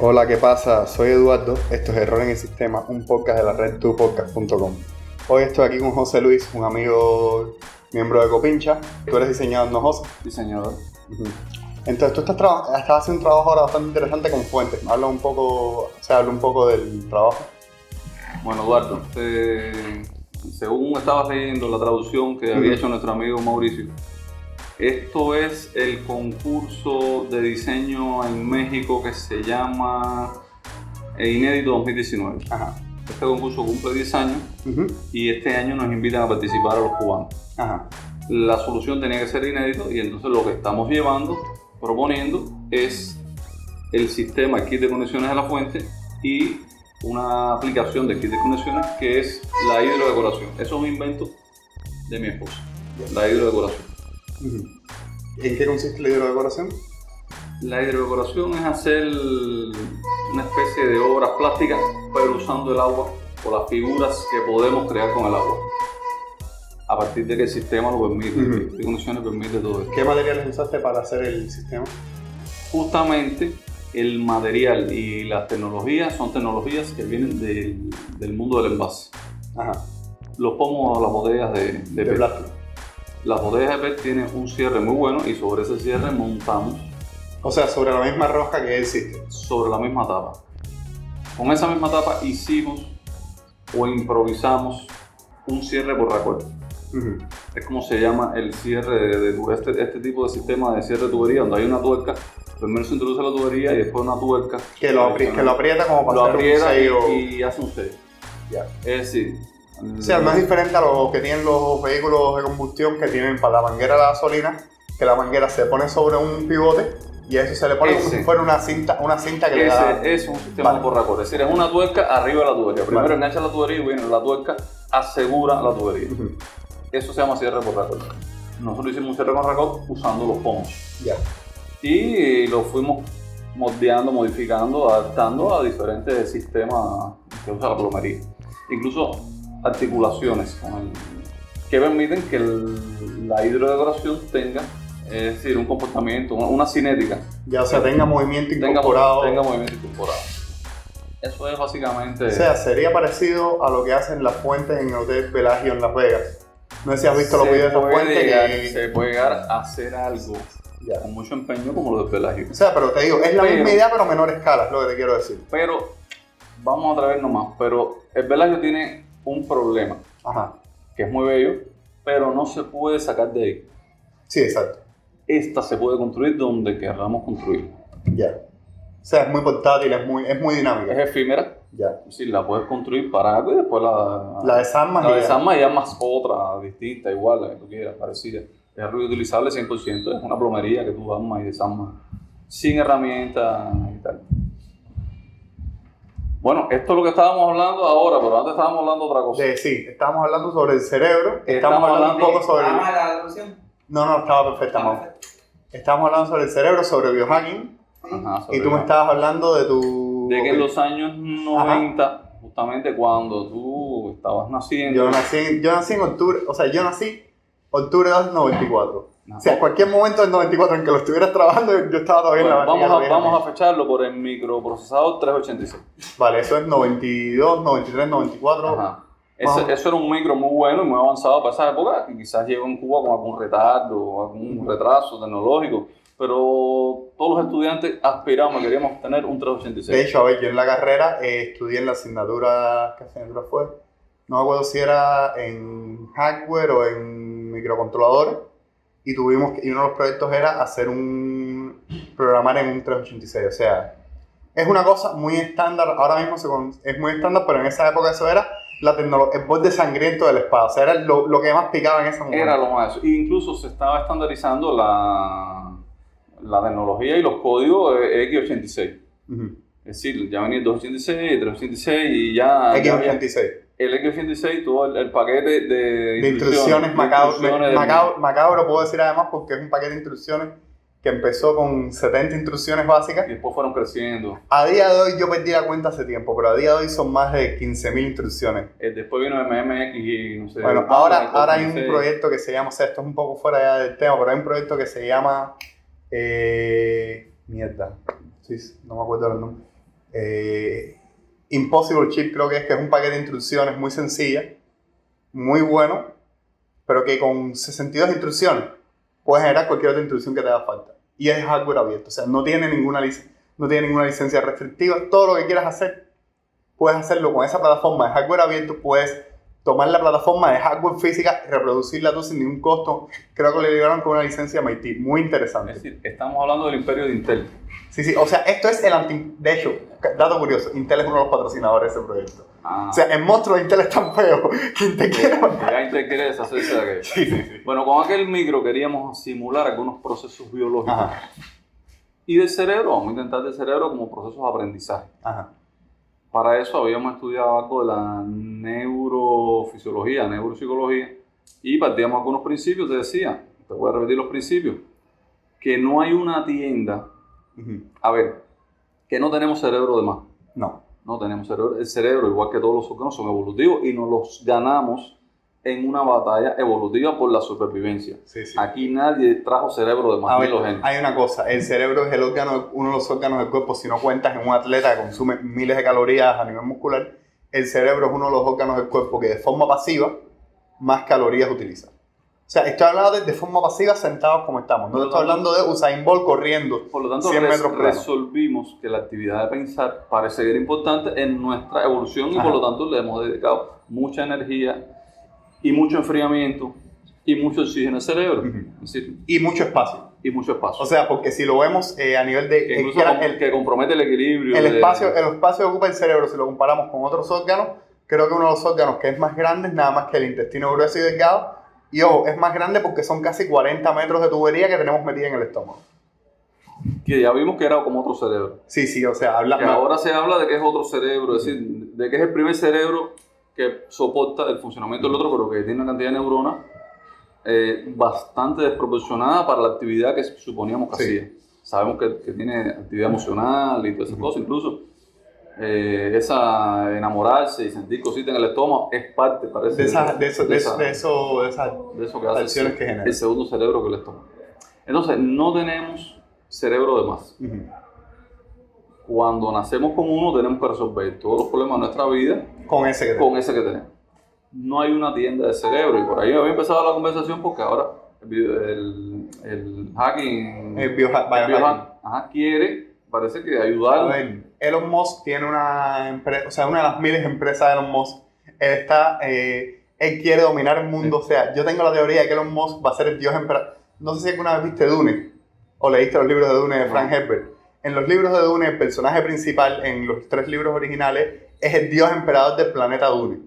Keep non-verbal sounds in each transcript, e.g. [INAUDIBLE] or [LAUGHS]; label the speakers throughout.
Speaker 1: Hola, ¿qué pasa? Soy Eduardo, esto es Error en el Sistema, un podcast de la red tupodcast.com. Hoy estoy aquí con José Luis, un amigo miembro de Copincha. Tú eres diseñador, ¿no, José?
Speaker 2: Diseñador.
Speaker 1: Entonces, tú estás, estás haciendo un trabajo ahora bastante interesante con fuentes. Habla un poco, o sea, habla un poco del trabajo.
Speaker 2: Bueno, Eduardo, eh, según estabas leyendo la traducción que había hecho nuestro amigo Mauricio, esto es el concurso de diseño en México que se llama eh, Inédito 2019.
Speaker 1: Ajá.
Speaker 2: Este concurso cumple 10 años
Speaker 1: Ujú.
Speaker 2: y este año nos invitan a participar a los cubanos.
Speaker 1: Ajá.
Speaker 2: La solución tenía que ser inédito y entonces lo que estamos llevando, proponiendo, es el sistema kit de conexiones a la fuente y una aplicación de kit de conexiones que es la hidrodecoración. Eso es un invento de mi esposa, la hidrodecoración.
Speaker 1: ¿En qué consiste la hidrodecoración?
Speaker 2: La hidrodecoración es hacer una especie de obras plásticas, pero usando el agua o las figuras que podemos crear con el agua. A partir de que el sistema lo permite, de conexiones permite todo esto.
Speaker 1: ¿Qué materiales usaste para hacer el sistema?
Speaker 2: justamente el material y las tecnologías son tecnologías que vienen del, del mundo del envase.
Speaker 1: Ajá.
Speaker 2: Los pomos, las botellas de, de,
Speaker 1: plástico.
Speaker 2: Las botellas de PET tienen un cierre muy bueno y sobre ese cierre montamos
Speaker 1: O sea, sobre la misma rosca que existe.
Speaker 2: sobre la misma tapa. Con esa misma tapa hicimos o improvisamos un cierre por Es como se llama el cierre de, de este, este tipo de sistema de cierre de tubería, donde hay una tuerca. Primero se introduce la tubería y después una tuerca.
Speaker 1: Que lo, apri- que lo aprieta como para
Speaker 2: lo
Speaker 1: hacer un
Speaker 2: aprieta
Speaker 1: sello.
Speaker 2: y, y hace un sello. Es decir,
Speaker 1: O sea, no es diferente a lo que tienen los vehículos de combustión que tienen para la manguera de la gasolina, que la manguera se pone sobre un pivote y a eso se le pone como
Speaker 2: Ese.
Speaker 1: si fuera una cinta, una cinta que le da.
Speaker 2: ese es un sistema
Speaker 1: Vale.
Speaker 2: por. Es decir, es una tuerca arriba de la tubería. Primero
Speaker 1: Vale.
Speaker 2: engancha la tubería y bueno, la tuerca asegura la tubería. Eso se llama cierre por raccord. Nosotros hicimos un cierre con usando los pomos.
Speaker 1: Ya.
Speaker 2: Y lo fuimos moldeando, modificando, adaptando a diferentes sistemas que usa la plomería. Incluso articulaciones con el- que permiten que el- la hidrodecoración tenga, es decir, un comportamiento, una, una cinética,
Speaker 1: Ya, o sea, tenga movimiento
Speaker 2: tenga,
Speaker 1: incorporado.
Speaker 2: tenga movimiento incorporado. Eso es básicamente...
Speaker 1: O sea, sería parecido a lo que hacen las fuentes en el Hotel Pelagio en Las Vegas. No sé si has visto los videos de esas
Speaker 2: puede
Speaker 1: fuentes
Speaker 2: llegar-
Speaker 1: que...
Speaker 2: Se puede llegar a hacer algo
Speaker 1: Ya.
Speaker 2: con mucho empeño como lo de Pelagio.
Speaker 1: O sea, pero te digo, es la
Speaker 2: Pero-
Speaker 1: misma idea pero a menor escala, es lo que te quiero decir.
Speaker 2: Pero, vamos a traer nomás, pero el Pelagio tiene un problema.
Speaker 1: Ajá.
Speaker 2: que es muy bello, pero no se puede sacar de ahí.
Speaker 1: Sí, exacto.
Speaker 2: Esta se puede construir donde queramos construir.
Speaker 1: Ya. O sea, es muy portátil, es muy, es muy
Speaker 2: Es
Speaker 1: dinámica.
Speaker 2: efímera,
Speaker 1: Ya.
Speaker 2: es decir, la puedes construir para algo y después la,
Speaker 1: La desarmas
Speaker 2: la desarmas y armas otra, distinta, igual, la que tú quieras, parecida. Es reutilizable 100%, es una plomería que tú armas y desarmas sin herramientas y tal. Bueno, esto es lo que estábamos hablando ahora, pero antes estábamos hablando de otra cosa.
Speaker 1: De- sí, estábamos hablando sobre el cerebro, estamos,
Speaker 2: Estamos
Speaker 1: hablando,
Speaker 2: hablando
Speaker 1: un poco sobre...
Speaker 3: ¿Vamos a la traducción?
Speaker 1: No, no, estaba perfecta, Mau. Estamos hablando sobre el cerebro, sobre biohacking,
Speaker 2: Ajá,
Speaker 1: y tú me estabas hablando de tu...
Speaker 2: de que en los años 90, justamente cuando tú estabas naciendo,
Speaker 1: Yo nací, yo nací en octubre, o sea, yo nací octubre del 94.
Speaker 2: No.
Speaker 1: O sea, cualquier momento del 94 en que lo estuvieras trabajando, yo estaba todavía
Speaker 2: Bueno,
Speaker 1: en la
Speaker 2: vamos, a, vamos a fecharlo por el microprocesador 386.
Speaker 1: Vale, eso es 92, 93, 94.
Speaker 2: Ajá.
Speaker 1: Vamos.
Speaker 2: eso era un micro muy bueno y muy avanzado para esa época, que quizás llegó en Cuba con algún retardo o algún retraso tecnológico, pero todos los estudiantes aspiramos, queríamos tener un
Speaker 1: De
Speaker 2: 386.
Speaker 1: hecho, a ver, yo en la carrera eh, estudié en la asignatura, ¿qué asignatura fue? No me acuerdo si era en hardware o en microcontroladores. Y tuvimos, y uno de los proyectos era hacer un, programar en un 386. O sea, es una cosa muy estándar, ahora mismo se con- es muy estándar, pero en esa época eso era la tecnología, el borde sangriento de la espada. O sea, era lo, lo que más picaba en ese momento.
Speaker 2: Era lo más. E incluso se estaba estandarizando la, la tecnología y los códigos de X86.
Speaker 1: Ujú.
Speaker 2: Es decir, ya venía el 286, el 386 y ya, ya había
Speaker 1: X86.
Speaker 2: el X86, todo el, el paquete de,
Speaker 1: de instrucciones macabro, macabro, puedo decir además porque es un paquete de instrucciones que empezó con 70 instrucciones básicas.
Speaker 2: Y después fueron creciendo.
Speaker 1: A día de hoy yo perdí la cuenta hace tiempo, pero a día de hoy son más de 15.000 instrucciones.
Speaker 2: Eh, después vino MMX y no sé.
Speaker 1: Bueno, ahora, ahora hay un proyecto que se llama, o sea, esto es un poco fuera ya del tema, pero hay un proyecto que se llama... Eh, mierda, sí, no me acuerdo el nombre. Eh, Impossible Chip creo que es, que es un paquete de instrucciones muy sencilla, muy bueno, pero que con 62 instrucciones puedes generar cualquier otra instrucción que te haga falta. Y es hardware abierto, o sea, no tiene ninguna, no tiene ninguna licencia restrictiva. Todo lo que quieras hacer, puedes hacerlo con esa plataforma de hardware abierto, puedes tomar la plataforma de hardware física y reproducirla tú sin ningún costo. Creo que le liberaron con una licencia MIT, muy interesante.
Speaker 2: Es decir, estamos hablando del imperio de Intel.
Speaker 1: Sí, sí, o sea, esto es el anti... De hecho, dato curioso, Intel es uno de los patrocinadores de ese proyecto. Ah. O sea, el monstruo de Intel es tan feo [LAUGHS] que Intel quiere...
Speaker 2: Ya Intel quiere deshacerse de aquello. Sí, sí, sí. Bueno, con aquel micro queríamos simular algunos procesos biológicos. Y del cerebro, vamos a intentar del cerebro como procesos de aprendizaje. Ajá. Para eso habíamos estudiado algo de la neurofisiología, neuropsicología, y partíamos algunos principios, te decía, te voy a repetir los principios, que no hay una tienda a ver, que no tenemos cerebro de más.
Speaker 1: No.
Speaker 2: No tenemos cerebro. El cerebro, igual que todos los órganos, son evolutivos y nos los ganamos en una batalla evolutiva por la supervivencia. Aquí nadie trajo cerebro de más.
Speaker 1: Ver, hay una cosa, el cerebro es el órgano, uno de los órganos del cuerpo, si no cuentas en un atleta que consume miles de calorías a nivel muscular, el cerebro es uno de los órganos del cuerpo que de forma pasiva más calorías utiliza. O sea, estoy hablando de, forma pasiva sentados como estamos. No estoy hablando de Usain Bolt corriendo
Speaker 2: por lo tanto, 100 metros resolvimos que la actividad de pensar parece ser importante en nuestra evolución y por lo tanto le hemos dedicado mucha energía y mucho enfriamiento y mucho oxígeno al cerebro.
Speaker 1: y mucho espacio.
Speaker 2: Y mucho espacio.
Speaker 1: O sea, porque si lo vemos eh, a nivel de...
Speaker 2: Que, incluso el, que compromete el equilibrio.
Speaker 1: El, espacio, el espacio que ocupa el cerebro, si lo comparamos con otros órganos, creo que uno de los órganos que es más grande es nada más que el intestino grueso y delgado, y ojo, es más grande porque son casi 40 metros de tubería que tenemos metida en el estómago.
Speaker 2: Que ya vimos que era como otro cerebro.
Speaker 1: Sí, sí, o sea, habla.
Speaker 2: ahora se habla de que es otro cerebro, es decir, de que es el primer cerebro que soporta el funcionamiento del otro, pero que tiene una cantidad de neuronas eh, bastante desproporcionada para la actividad que suponíamos que hacía. Sabemos que, que, tiene actividad emocional y todas esas cosas, incluso eh, esa enamorarse y sentir cositas en el estómago es parte, parece.
Speaker 1: De, esa, de, eso, de, de, eso, de, esas
Speaker 2: de eso que hace el, que genera. el segundo cerebro que el estómago. Entonces, no tenemos cerebro de más. Cuando nacemos con uno, tenemos que resolver todos los problemas de nuestra vida
Speaker 1: con ese que
Speaker 2: tenemos. Con ese que tenemos. No hay una tienda de cerebro, y por ahí había empezado la conversación porque ahora el, el, hacking,
Speaker 1: el biohack,
Speaker 2: quiere, parece que ayudar.
Speaker 1: Elon Musk tiene una empresa, o sea, una de las miles de empresas de Elon Musk. Él está, eh, él quiere dominar el mundo. O sea, yo tengo la teoría de que Elon Musk va a ser el dios emperador. No sé si alguna vez viste Dune o leíste los libros de Dune de Frank Herbert. En los libros de Dune, el personaje principal en los tres libros originales es el dios emperador del planeta Dune.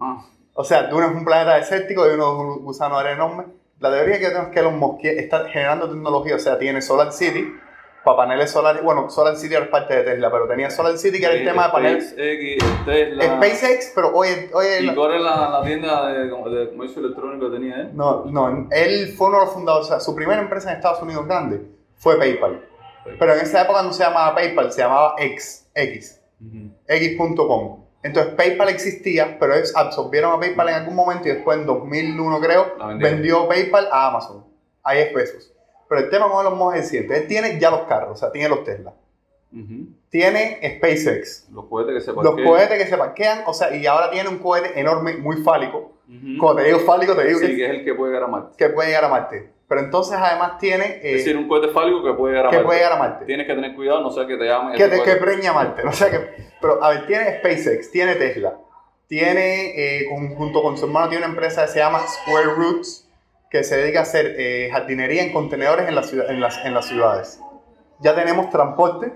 Speaker 1: Ah. O sea, Dune es un planeta desértico y unos gusanos enormes. La teoría que tengo es que Elon Musk está generando tecnología, o sea, tiene Solar City, para paneles solares. Bueno, Solar City era parte de Tesla, pero tenía Solar City que era el tema de paneles.
Speaker 2: SpaceX, Tesla.
Speaker 1: SpaceX, pero oye. oye
Speaker 2: ¿Y cuál es la, la tienda de, de, comercio electrónico que tenía él?
Speaker 1: No, no, él fue uno de los fundadores. O sea, su primera empresa en Estados Unidos grande fue PayPal. Pero en esa época no se llamaba PayPal, se llamaba X. X. X.com. Entonces PayPal existía, pero ellos absorbieron a PayPal en algún momento y después en 2001 creo vendió PayPal a Amazon. Ahí es pesos. Pero el tema con Elon Musk es el siguiente. Él tiene ya los carros, o sea, tiene los Tesla. Tiene SpaceX.
Speaker 2: Los cohetes que se
Speaker 1: parquean. Los cohetes que se parquean, o sea, y ahora tiene un cohete enorme, muy fálico. Cuando te digo fálico, te digo
Speaker 2: sí, que, es el que puede llegar a Marte.
Speaker 1: Que puede llegar a Marte. Pero entonces además tiene...
Speaker 2: Eh, es decir, un cohete fálico que puede llegar a
Speaker 1: que
Speaker 2: Marte.
Speaker 1: puede llegar a Marte.
Speaker 2: Tienes que tener cuidado, no sea que te llamen...
Speaker 1: Que, te, que preña Marte, [LAUGHS] no sea que... Pero, a ver, tiene SpaceX, tiene Tesla, tiene, eh, junto con su hermano, tiene una empresa que se llama Square Roots, que se dedica a hacer eh, jardinería en contenedores en, la ciudad, en, las, en las ciudades. Ya tenemos transporte,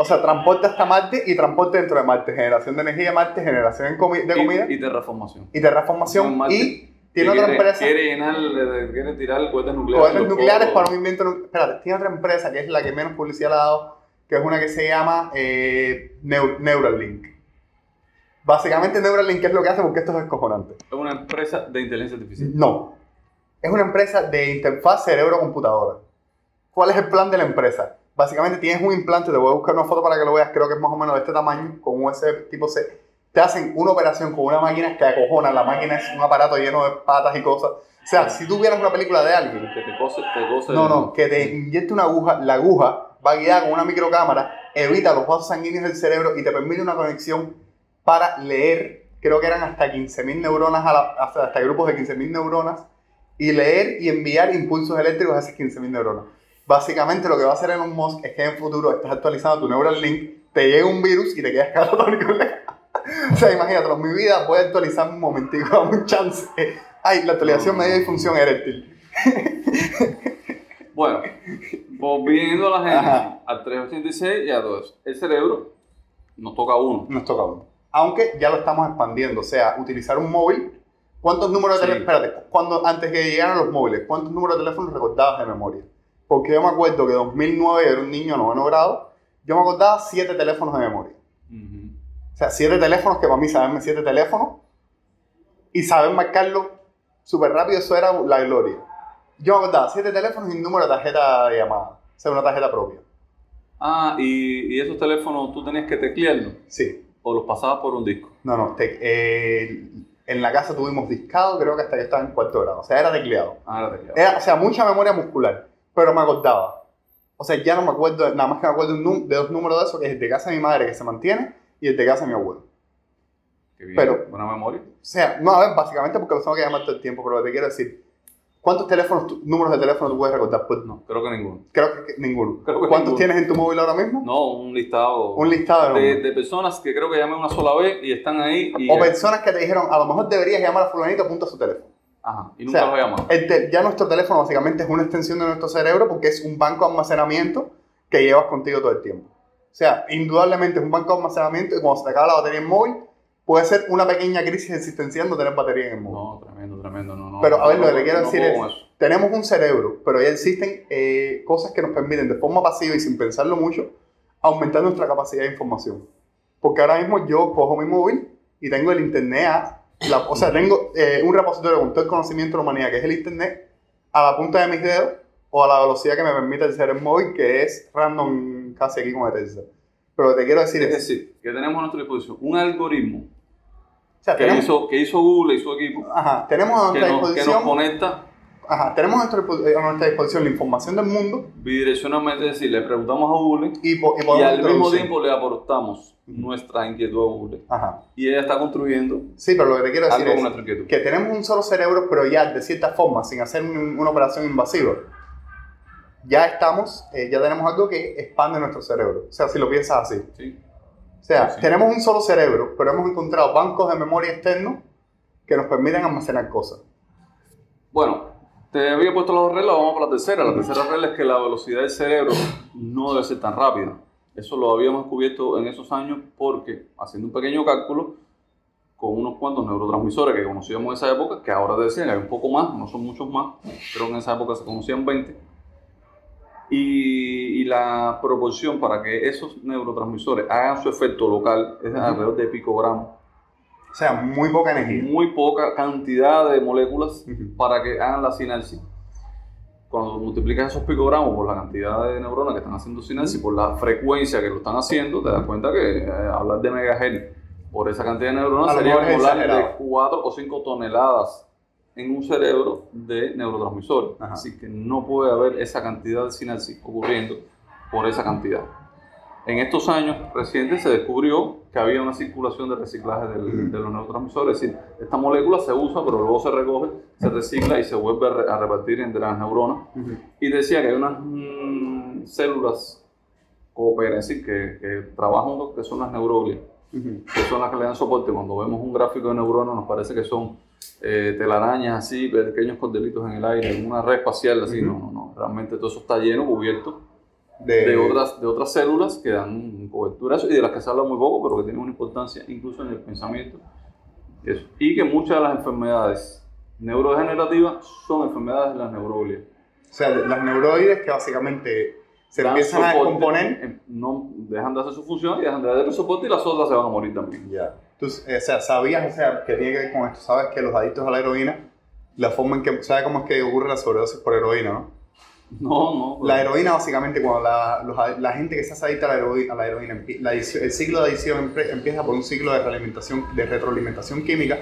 Speaker 1: o sea, transporte hasta Marte y transporte dentro de Marte. Generación de energía de Marte, generación de, comida.
Speaker 2: Y, terraformación.
Speaker 1: Y terraformación. Y tiene otra empresa.
Speaker 2: Quiere, llenar, quiere tirar cohetes nucleares.
Speaker 1: Cohetes nucleares para un invento. Espérate, tiene otra empresa que es la que menos publicidad le ha dado, que es una que se llama eh, Neuralink. Básicamente Neuralink es lo que hace porque esto es escojonante.
Speaker 2: ¿Es una empresa de inteligencia artificial?
Speaker 1: No, es una empresa de interfaz cerebro-computadora. ¿Cuál es el plan de la empresa? Básicamente tienes un implante, te voy a buscar una foto para que lo veas, creo que es más o menos de este tamaño, con USB tipo C. Te hacen una operación con una máquina que acojona, la máquina es un aparato lleno de patas y cosas. O sea, si tú vieras una película de alguien...
Speaker 2: Que te cose, te cose
Speaker 1: No, no, que te inyecte una aguja, la aguja va guiada con una microcámara, evita los vasos sanguíneos del cerebro y te permite una conexión para leer, creo que eran hasta 15.000 neuronas, a la, hasta, hasta grupos de 15.000 neuronas, y leer y enviar impulsos eléctricos a esas 15.000 neuronas. Básicamente lo que va a hacer Elon Musk es que en el futuro estás actualizando tu Neuralink, te llega un virus y te quedas catatónico. [LAUGHS] o sea, imagínate, mi vida voy a actualizar un momentico, [LAUGHS] dame un chance. Ay, la actualización media disfunción eréctil. [LAUGHS]
Speaker 2: bueno, volviendo a la gente, al 386 y a 2. El cerebro nos toca uno.
Speaker 1: Nos toca uno. Aunque ya lo estamos expandiendo, o sea, utilizar un móvil. ¿Cuántos números de teléfono? Espérate, cuando, antes que llegaran los móviles, ¿cuántos números de teléfono recordabas de memoria? Porque yo me acuerdo que en 2009 era un niño noveno grado, yo me acordaba siete teléfonos de memoria. O sea, siete teléfonos que para mí saberme siete teléfonos y saber marcarlo súper rápido, eso era la gloria. Yo me acordaba siete teléfonos y un número de tarjeta de llamada, o sea, una tarjeta propia.
Speaker 2: Ah, y, y esos teléfonos tú tenías que teclearlos.
Speaker 1: Sí.
Speaker 2: ¿O los pasabas por un disco?
Speaker 1: No, no, eh, en la casa tuvimos discado, creo que hasta que estaba en cuarto grado, o sea, era tecleado.
Speaker 2: Ah, era tecleado.
Speaker 1: Era, o sea, mucha memoria muscular pero me acordaba. O sea, ya no me acuerdo, nada más que me acuerdo de dos números de eso, que es el de casa de mi madre que se mantiene y el de casa de mi abuelo.
Speaker 2: Qué bien, pero, buena memoria. O
Speaker 1: sea, no, a ver, básicamente porque los tengo que llamar todo el tiempo, pero te quiero decir, ¿cuántos teléfonos, números de teléfono tú puedes recordar?
Speaker 2: Pues no, creo que ninguno.
Speaker 1: Creo que, ninguno. ¿Cuántos tienes en tu móvil ahora mismo?
Speaker 2: No, un listado.
Speaker 1: Un listado
Speaker 2: de, de, personas que creo que llamé una sola vez y están ahí.
Speaker 1: o personas que te dijeron, a lo mejor deberías llamar a fulanito, apunta su teléfono.
Speaker 2: Ajá, y nunca lo llamado.
Speaker 1: ya nuestro teléfono básicamente es una extensión de nuestro cerebro porque es un banco de almacenamiento que llevas contigo todo el tiempo. O sea, indudablemente es un banco de almacenamiento y cuando se te acaba la batería en móvil, puede ser una pequeña crisis existencial no tener batería en el móvil.
Speaker 2: No, tremendo, tremendo. No, no,
Speaker 1: pero a ver, lo que le quiero decir es, tenemos un cerebro, pero ya existen eh, cosas que nos permiten de forma pasiva y sin pensarlo mucho, aumentar nuestra capacidad de información. Porque ahora mismo yo cojo mi móvil y tengo el internet o sea, tengo eh, un repositorio con todo el conocimiento de la humanidad, que es el Internet, a la punta de mis dedos o a la velocidad que me permite el ser móvil, que es random casi aquí con Tesla. Pero lo que te quiero decir
Speaker 2: es,
Speaker 1: es
Speaker 2: decir, que tenemos a nuestra disposición un algoritmo que, hizo, que hizo Google y su equipo.
Speaker 1: Ajá, tenemos a nuestra disposición.
Speaker 2: Que nos conecta
Speaker 1: Ajá, tenemos a nuestra, disposición la información del mundo.
Speaker 2: Bidireccionalmente, es decir, le preguntamos a Google
Speaker 1: y,
Speaker 2: y, al mismo tiempo le aportamos nuestra inquietud.
Speaker 1: Ajá.
Speaker 2: Y ella está construyendo.
Speaker 1: Sí, pero lo que te quiero decir es que tenemos un solo cerebro, pero ya de cierta forma, sin hacer una operación invasiva, ya estamos, eh, ya tenemos algo que expande nuestro cerebro. O sea, si lo piensas así.
Speaker 2: Sí.
Speaker 1: O sea, tenemos un solo cerebro, pero hemos encontrado bancos de memoria externos que nos permiten almacenar cosas.
Speaker 2: Bueno, te había puesto las dos reglas, vamos por la tercera. La tercera regla es que la velocidad del cerebro no debe ser tan rápida. Eso lo habíamos descubierto en esos años porque, haciendo un pequeño cálculo, con unos cuantos neurotransmisores que conocíamos en esa época, que ahora decían hay un poco más, no son muchos más, pero en esa época se conocían 20. Y, y la proporción para que esos neurotransmisores hagan su efecto local es alrededor de picogramos
Speaker 1: o sea, muy poca energía.
Speaker 2: Muy poca cantidad de moléculas para que hagan la sinapsis. Cuando multiplicas esos picogramos por la cantidad de neuronas que están haciendo sinapsis, por la frecuencia que lo están haciendo, te das cuenta que eh, hablar de megahertz por esa cantidad de neuronas sería hablar de 4 o 5 toneladas en un cerebro de neurotransmisores. Así que no puede haber esa cantidad de sinapsis ocurriendo por esa cantidad. En estos años recientes se descubrió que había una circulación de reciclaje de los neurotransmisores, es decir, esta molécula se usa, pero luego se recoge, se recicla y se vuelve a, repartir entre las neuronas. Y decía que hay unas mm, células cooperan, es decir, que, que trabajan, que son las neuroglias, que son las que le dan soporte. Cuando vemos un gráfico de neuronas nos parece que son eh, telarañas así, pequeños cordelitos en el aire, una red espacial así, no, no, no, realmente todo eso está lleno, cubierto de, otras, de otras células que dan cobertura y de las que se habla muy poco, pero que tienen una importancia incluso en el pensamiento. Eso. Y que muchas de las enfermedades neurodegenerativas son enfermedades de las neuroglias.
Speaker 1: O sea, las neuroides que básicamente se empiezan a componer.
Speaker 2: No dejan de hacer su función y dejan de dar soporte y las otras se van a morir también.
Speaker 1: Ya. Entonces, o sea, sabías o sea, que tiene que ver con esto. Sabes que los adictos a la heroína, la forma en que. ¿Sabes cómo es que ocurre la sobredosis por heroína, no? [LAUGHS]
Speaker 2: No, no.
Speaker 1: La heroína, básicamente, cuando la, los- la gente que se hace adicta a la heroína, a la heroína la el ciclo de adicción empieza por un ciclo de realimentación, de retroalimentación química,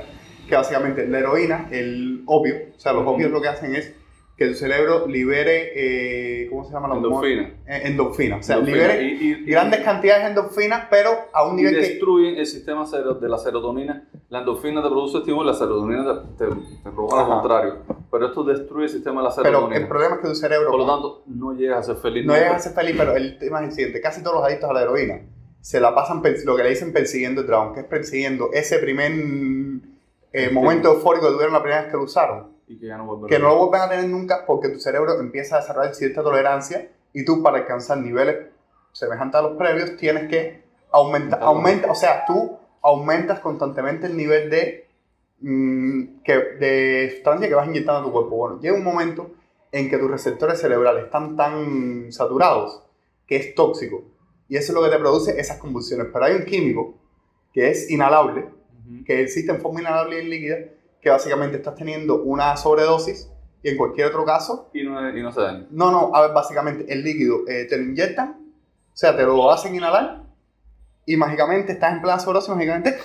Speaker 1: que básicamente la heroína, el opio, o sea, los
Speaker 2: Ujú.
Speaker 1: opios lo que hacen es que tu cerebro libere, eh, ¿cómo se llama? la?
Speaker 2: Endorfina.
Speaker 1: Eh, endorfina. O sea,
Speaker 2: Endorfina.
Speaker 1: libere
Speaker 2: Y- y- y-
Speaker 1: grandes cantidades de endorfina, pero a un nivel que...
Speaker 2: destruyen el sistema de la serotonina. La endorfina te produce estímulo y la serotonina te, te, te provoca lo contrario. Pero esto destruye el sistema de la
Speaker 1: Pero
Speaker 2: serotonina.
Speaker 1: el problema es que tu cerebro...
Speaker 2: Por lo tanto, no llegas a ser feliz.
Speaker 1: No
Speaker 2: nunca.
Speaker 1: llegas a ser feliz, pero el tema es el siguiente. Casi todos los adictos a la heroína se la pasan, lo que le dicen persiguiendo el dragón, que es persiguiendo ese primer eh, momento eufórico que tuvieron la primera vez que lo usaron.
Speaker 2: Y que ya no vuelve a
Speaker 1: Que no lo vuelven a tener nunca porque tu cerebro empieza a desarrollar cierta tolerancia y tú para alcanzar niveles semejantes a los previos tienes que aumentar, aumenta, o sea, tú aumentas constantemente el nivel de, mm, que, de sustancia que vas inyectando a tu cuerpo. Bueno, llega un momento en que tus receptores cerebrales están tan saturados que es tóxico y eso es lo que te produce esas convulsiones. Pero hay un químico que es inhalable,
Speaker 2: Ujú.
Speaker 1: que existe en forma inhalable y en líquida, que básicamente estás teniendo una sobredosis y en cualquier otro caso,
Speaker 2: Y no, y no se daña.
Speaker 1: no, no, a ver, básicamente el líquido eh, te lo inyectan, o sea, te lo hacen inhalar y mágicamente estás en plena sobredosis, mágicamente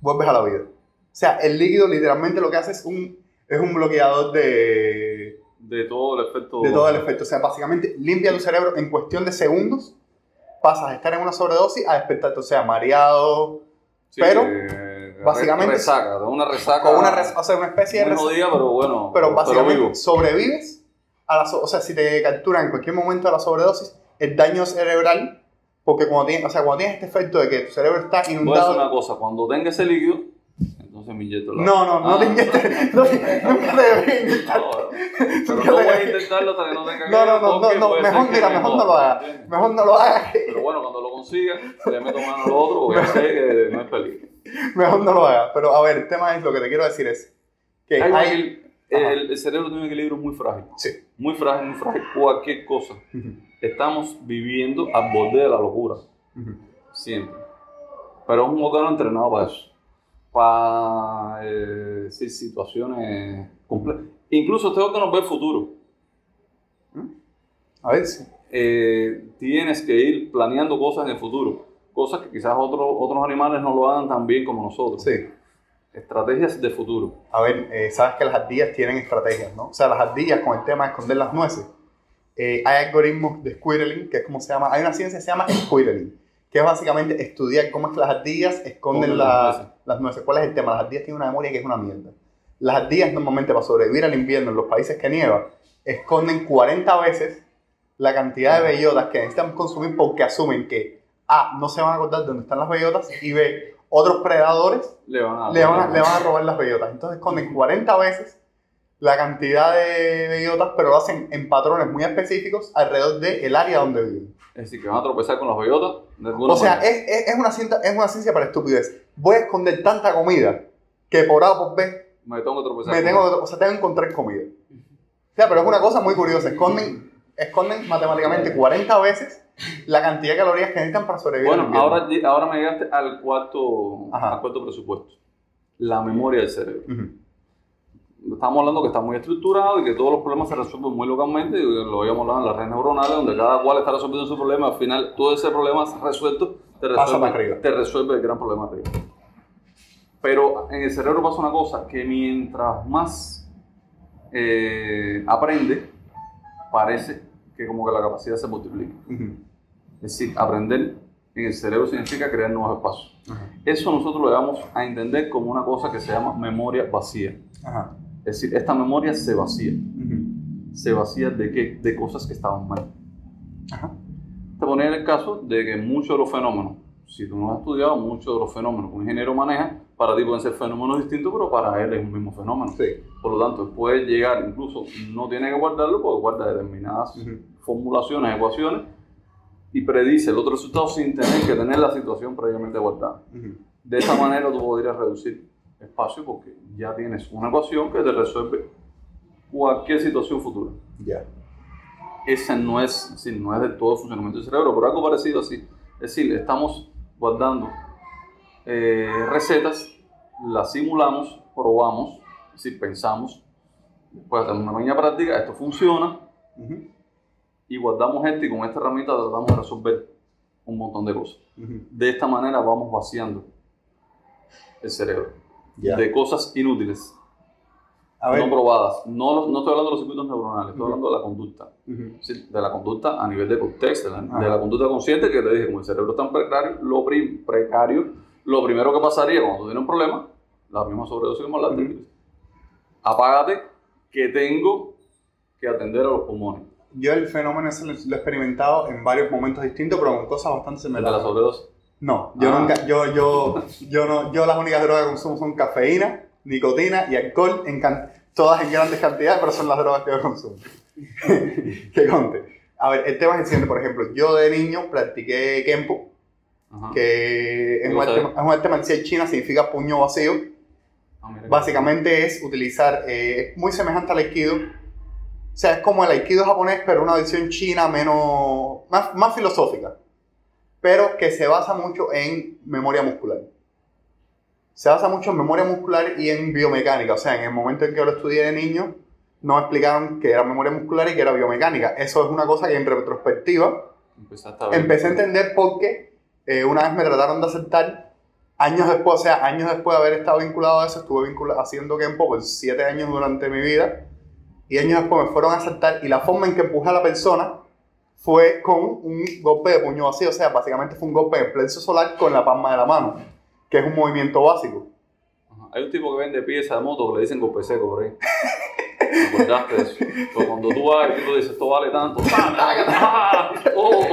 Speaker 1: vuelves a la vida. O sea, el líquido literalmente lo que hace es un, es un bloqueador de,
Speaker 2: De todo el efecto.
Speaker 1: de todo el efecto. O sea, básicamente limpia tu cerebro en cuestión de segundos, pasas a estar en una sobredosis a despertarte, o sea, mareado,
Speaker 2: Sí,
Speaker 1: pero,
Speaker 2: eh,
Speaker 1: básicamente-
Speaker 2: Resaca, de una resaca.
Speaker 1: con una, res- o sea, una especie de resaca.
Speaker 2: jodida, pero bueno.
Speaker 1: pero básicamente
Speaker 2: vivo.
Speaker 1: sobrevives a la so- o sea si te capturan en cualquier momento a la sobredosis el daño cerebral porque cuando tienes o sea cuando tienes este efecto de que tu cerebro está inundado
Speaker 2: una cosa, cuando tenga ese líquido, entonces me inyecto la.
Speaker 1: no no no
Speaker 2: Ah.
Speaker 1: te inyectes no, [LAUGHS] nunca te deberías inyectar
Speaker 2: No, pero
Speaker 1: Nunca
Speaker 2: no voy a intentarlo hasta que no tenga
Speaker 1: No, no, no, no, no, mejor mira,
Speaker 2: me
Speaker 1: mejor no lo hagas. mejor no lo hagas
Speaker 2: Pero bueno, cuando lo consiga, le meto mano al otro porque sé que no es feliz. [LAUGHS]
Speaker 1: mejor no lo hagas pero a ver el tema es lo que te quiero decir es que
Speaker 2: Hay-
Speaker 1: hay
Speaker 2: el, el cerebro tiene un equilibrio muy frágil.
Speaker 1: sí
Speaker 2: Muy frágil, muy frágil. Cualquier cosa. Estamos viviendo al borde de la locura. Siempre. Pero es un órgano entrenado para eso. Para eh, situaciones complejas. Incluso este órgano ve el futuro.
Speaker 1: a ver sí
Speaker 2: Eh, tienes que ir planeando cosas en el futuro. Cosas que quizás otros otros animales no lo hagan tan bien como nosotros.
Speaker 1: sí
Speaker 2: Estrategias de futuro.
Speaker 1: A ver, eh, sabes que las ardillas tienen estrategias, ¿no? O sea, las ardillas con el tema de esconder las nueces. eh, hay algoritmos de squirreling, que es como se llama, hay una ciencia que se llama squirreling, que es básicamente estudiar cómo es que las ardillas esconden
Speaker 2: Esconden
Speaker 1: la-
Speaker 2: las nueces.
Speaker 1: las nueces. ¿Cuál es el tema? Las ardillas tienen una memoria que es una mierda. Las ardillas normalmente para sobrevivir al invierno en los países que nieva, esconden 40 veces la cantidad de bellotas que necesitan consumir porque asumen que A, no se van a acordar de dónde están las bellotas y B, otros predadores
Speaker 2: Le van a,
Speaker 1: le van, a, le van a robar las bellotas. Entonces esconden 40 veces la cantidad de bellotas, pero lo hacen en patrones muy específicos alrededor del área donde viven.
Speaker 2: Es decir, que van a tropezar con las bellotas. de
Speaker 1: O sea, es, es, es una ciencia, es una ciencia para estupidez. Voy a esconder tanta comida que por A por B
Speaker 2: me tengo que tropezar.
Speaker 1: me tengo, que- o sea, tengo que encontrar comida. O sea, pero es una cosa muy curiosa. Esconden, esconden matemáticamente 40 veces la cantidad de calorías que necesitan para sobrevivir.
Speaker 2: Bueno, ahora, ahora me llegaste al cuarto, al cuarto presupuesto. La memoria del cerebro.
Speaker 1: Ujú.
Speaker 2: Estamos hablando que está muy estructurado y que todos los problemas se resuelven muy localmente. Y lo habíamos hablado en las redes neuronales, donde cada cual está resolviendo su problema. Al final, todo ese problema resuelto te resuelve, te resuelve el gran problema arriba. Pero en el cerebro pasa una cosa, que mientras más eh, aprende, parece que como que la capacidad se multiplica.
Speaker 1: Ujú.
Speaker 2: Es decir, aprender en el cerebro significa crear nuevos espacios.
Speaker 1: Ajá.
Speaker 2: Eso nosotros lo damos a entender como una cosa que se llama memoria vacía.
Speaker 1: Ajá.
Speaker 2: Es decir, esta memoria se vacía.
Speaker 1: Ujú.
Speaker 2: ¿Se vacía de qué? De cosas que estaban mal.
Speaker 1: Ajá.
Speaker 2: Te ponía en el caso de que muchos de los fenómenos, si tú no has estudiado, muchos de los fenómenos que un ingeniero maneja, para ti pueden ser fenómenos distintos, pero para él es un mismo fenómeno.
Speaker 1: Sí.
Speaker 2: Por lo tanto, puede llegar, incluso no tiene que guardarlo porque guarda determinadas formulaciones, ecuaciones, y predice el otro resultado sin tener que tener la situación previamente guardada.
Speaker 1: Ujú.
Speaker 2: De esa manera tú podrías reducir espacio porque ya tienes una ecuación que te resuelve cualquier situación futura.
Speaker 1: Ya.
Speaker 2: Ese no es, sí, no es del todo el funcionamiento del cerebro, pero algo parecido así. Es decir, estamos guardando eh, recetas, las simulamos, probamos, es decir, pensamos, después hacemos una pequeña práctica, esto funciona,
Speaker 1: Ujú.
Speaker 2: Y guardamos esto y con esta herramienta tratamos de resolver un montón de cosas. De esta manera vamos vaciando el cerebro de cosas inútiles,
Speaker 1: A ver.
Speaker 2: no probadas. No, estoy hablando de los circuitos neuronales, estoy hablando de la conducta. Sí, de la conducta a nivel de cortex, de la, de la conducta consciente, que te dije, como el cerebro es tan precario, lo, precario, lo primero que pasaría cuando tú tienes un problema, la misma sobredosis como
Speaker 1: Ujú.
Speaker 2: apágate que tengo que atender a los pulmones.
Speaker 1: Yo el fenómeno ese lo, lo he experimentado en varios momentos distintos, pero con cosas bastante
Speaker 2: El de la
Speaker 1: similares.
Speaker 2: sobredosis.
Speaker 1: No, yo
Speaker 2: Ah.
Speaker 1: nunca, yo, yo, yo no, yo las únicas drogas que consumo son cafeína, nicotina y alcohol, en can- todas en grandes cantidades, pero son las drogas que yo consumo. [LAUGHS] que conte. A ver, el tema es el siguiente, por ejemplo, yo de niño practiqué Kempo,
Speaker 2: Ajá.
Speaker 1: que es un, arte,
Speaker 2: sabía.
Speaker 1: es un arte marcial china, significa puño vacío.
Speaker 2: Ah.
Speaker 1: Básicamente es utilizar, eh, es muy semejante al aikido. O sea, es como el aikido japonés, pero una versión china menos, más, más filosófica. Pero que se basa mucho en memoria muscular. Se basa mucho en memoria muscular y en biomecánica. O sea, en el momento en que yo lo estudié de niño, no me explicaron que era memoria muscular y que era biomecánica. Eso es una cosa que en retrospectiva
Speaker 2: a
Speaker 1: empecé a entender porque eh, una vez me trataron de aceptar, años después, o sea, años después de haber estado vinculado a eso, estuve vinculado, haciendo Kempo por siete años durante mi vida, y años después me fueron a aceptar, y la forma en que empujé a la persona fue con un golpe de puño vacío, o sea, básicamente fue un golpe en plexo solar con la palma de la mano, que es un movimiento básico.
Speaker 2: Ajá. Hay un tipo que vende piezas de moto que le dicen golpe seco por ahí. ¿Me acordaste de eso? Pero cuando tú vas y tú dices, esto vale tanto. [LAUGHS] ¡Ah, taca! ¡Oh!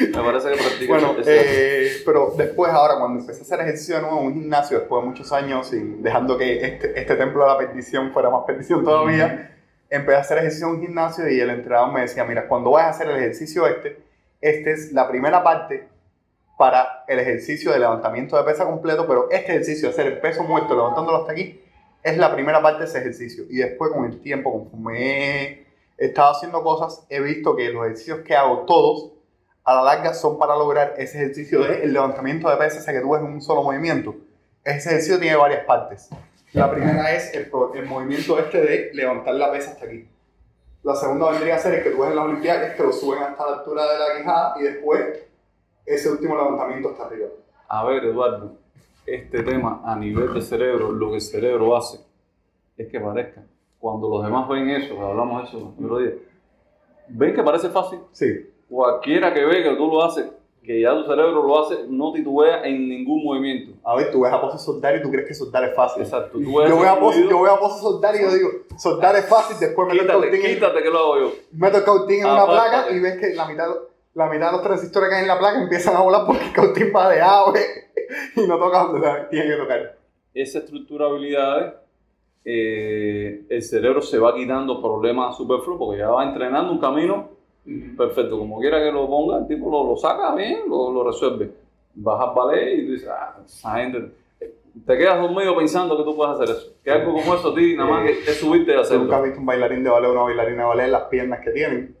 Speaker 2: Me parece que practica
Speaker 1: Bueno, eh, pero después, ahora, cuando empecé a hacer ejercicio de nuevo en un gimnasio, después de muchos años y dejando que este, este templo de la perdición fuera más perdición todavía, empecé a hacer ejercicio en un gimnasio y el entrenador me decía, mira, cuando vayas a hacer el ejercicio este, esta es la primera parte para el ejercicio de levantamiento de pesa completo, pero este ejercicio, hacer el peso muerto levantándolo hasta aquí, es la primera parte de ese ejercicio. Y después, con el tiempo, conforme he estado haciendo cosas, he visto que los ejercicios que hago todos, a la larga son para lograr ese ejercicio de el levantamiento de pesas, que tú ves en un solo movimiento. Ese ejercicio tiene varias partes. La primera es el, el movimiento este de levantar la pesa hasta aquí. La segunda vendría a ser el que tú ves en las Olimpiadas, que lo suben hasta la altura de la quijada y después ese último levantamiento hasta arriba.
Speaker 2: A ver, Eduardo, este tema a nivel de cerebro, lo que el cerebro hace es que parezca. Cuando los demás ven eso, hablamos de eso el otro día, ven que parece fácil.
Speaker 1: Sí.
Speaker 2: Cualquiera que ve que tú lo haces, que ya tu cerebro lo hace, no titubea en ningún movimiento.
Speaker 1: A ver, tú ves a pose soltar y tú crees que soltar es fácil.
Speaker 2: Exacto. Tú ves
Speaker 1: Yo voy, a pose, yo voy a pose soltar y yo digo, soltar es fácil, después meto el
Speaker 2: quítate,
Speaker 1: cautín en-
Speaker 2: quítate que lo hago yo.
Speaker 1: meto el cautín en una
Speaker 2: Apártate.
Speaker 1: placa y ves que la mitad, la mitad de los transistores que hay en la placa empiezan a volar porque el cautín va de ave y no toca donde tiene que tocar.
Speaker 2: Esa estructura de habilidades, eh, el cerebro se va quitando problemas superfluos porque ya va entrenando un camino perfecto. Como quiera que lo ponga, el tipo lo, lo saca bien, lo, lo resuelve. Al ballet y tú dices, ah, esa gente. Te quedas dormido pensando que tú puedes hacer eso. Que algo como eso a ti, nada más que es subirte y
Speaker 1: ¿Tú nunca has
Speaker 2: hacerlo.
Speaker 1: visto un bailarín de ballet o una bailarina de ballet las piernas que tienen?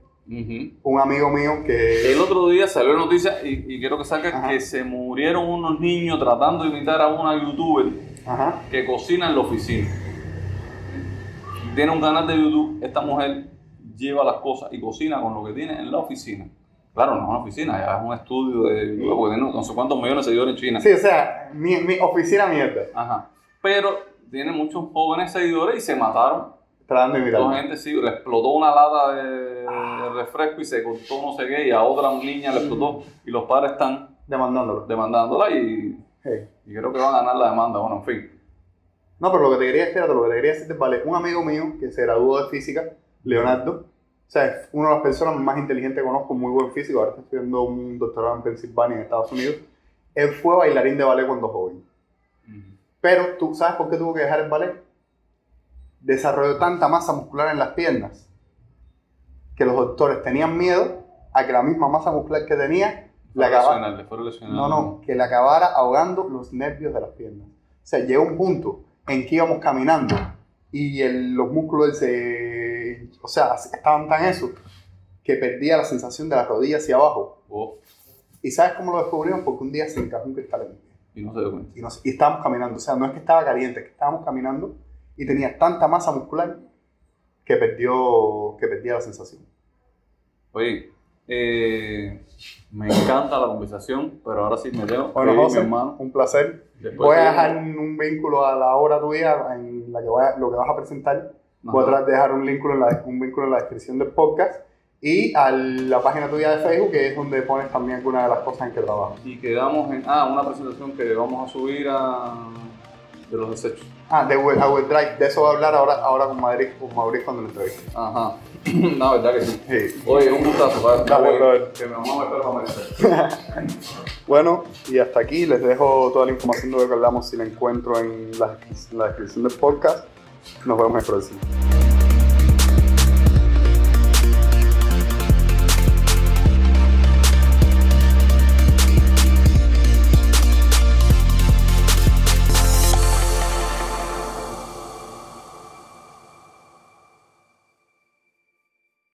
Speaker 1: Un amigo mío que...
Speaker 2: El otro día salió la noticia y, y quiero que saques que se murieron unos niños tratando de imitar a una youtuber
Speaker 1: Ajá.
Speaker 2: que cocina en la oficina. Tiene un canal de YouTube, esta mujer lleva las cosas y cocina con lo que tiene en la oficina. Claro, no es una oficina, ya es un estudio de porque no sé cuántos millones de seguidores en China.
Speaker 1: Sí, o sea, mi, mi oficina mierda.
Speaker 2: Ajá. Pero tiene muchos jóvenes seguidores y se mataron.
Speaker 1: Tratando de imitarme.
Speaker 2: gente sí, le explotó una lata de, de refresco y se cortó no sé qué, y a otra niña le explotó, y los padres están
Speaker 1: Demandándolo.
Speaker 2: demandándola y,
Speaker 1: Hey.
Speaker 2: y creo que van a ganar la demanda. Bueno, en fin.
Speaker 1: No, pero lo que te quería decir, lo que te quería decir del ballet, un amigo mío que se graduó de física, Leonardo, o sea, es una de las personas más inteligentes que conozco, muy buen físico, ahora está estudiando un doctorado en Pensilvania, en Estados Unidos. Él fue bailarín de ballet cuando joven. Pero tú sabes por qué tuvo que dejar el ballet. Desarrolló tanta masa muscular en las piernas que los doctores tenían miedo a que la misma masa muscular que tenía le acabara, no, no, que le acabara ahogando los nervios de las piernas. O sea, llegó un punto en que íbamos caminando y el- los músculos se, o sea, estaban tan eso que perdía la sensación de la rodilla hacia abajo.
Speaker 2: Oh,
Speaker 1: ¿Y sabes cómo lo descubrimos? Porque un día se encajó un cristal en pie.
Speaker 2: y no se dio cuenta.
Speaker 1: y, nos- y estábamos caminando. O sea, no es que estaba caliente, es que estábamos caminando y tenía tanta masa muscular que perdió, que perdía la sensación.
Speaker 2: Oye, eh, me encanta la conversación, pero ahora sí me tengo
Speaker 1: Bueno, José,
Speaker 2: mi hermano.
Speaker 1: un placer.
Speaker 2: Después
Speaker 1: Voy a
Speaker 2: de-
Speaker 1: dejar un vínculo a la obra tuya en la que vaya- lo que vas a presentar. Voy a de dejar un vínculo, en la, un vínculo en la descripción del podcast y a la página tuya de Facebook, que es donde pones también algunas de las cosas en que trabajas.
Speaker 2: Y quedamos en. Ah, una presentación que vamos a subir a. de los desechos.
Speaker 1: Ah, de a Web Drive, de eso voy a hablar ahora, ahora con Madrid, con Mauricio cuando lo entreviste.
Speaker 2: Ajá. [CLEARS THROAT] no, verdad que sí.
Speaker 1: Sí.
Speaker 2: Oye, un gustazo. ¿vale?
Speaker 1: Dale, brother.
Speaker 2: Que me espera para amanecer.
Speaker 1: Bueno, y hasta aquí les dejo toda la información de lo que hablamos si la encuentro en la, en la descripción del podcast. Nos vemos en el próximo.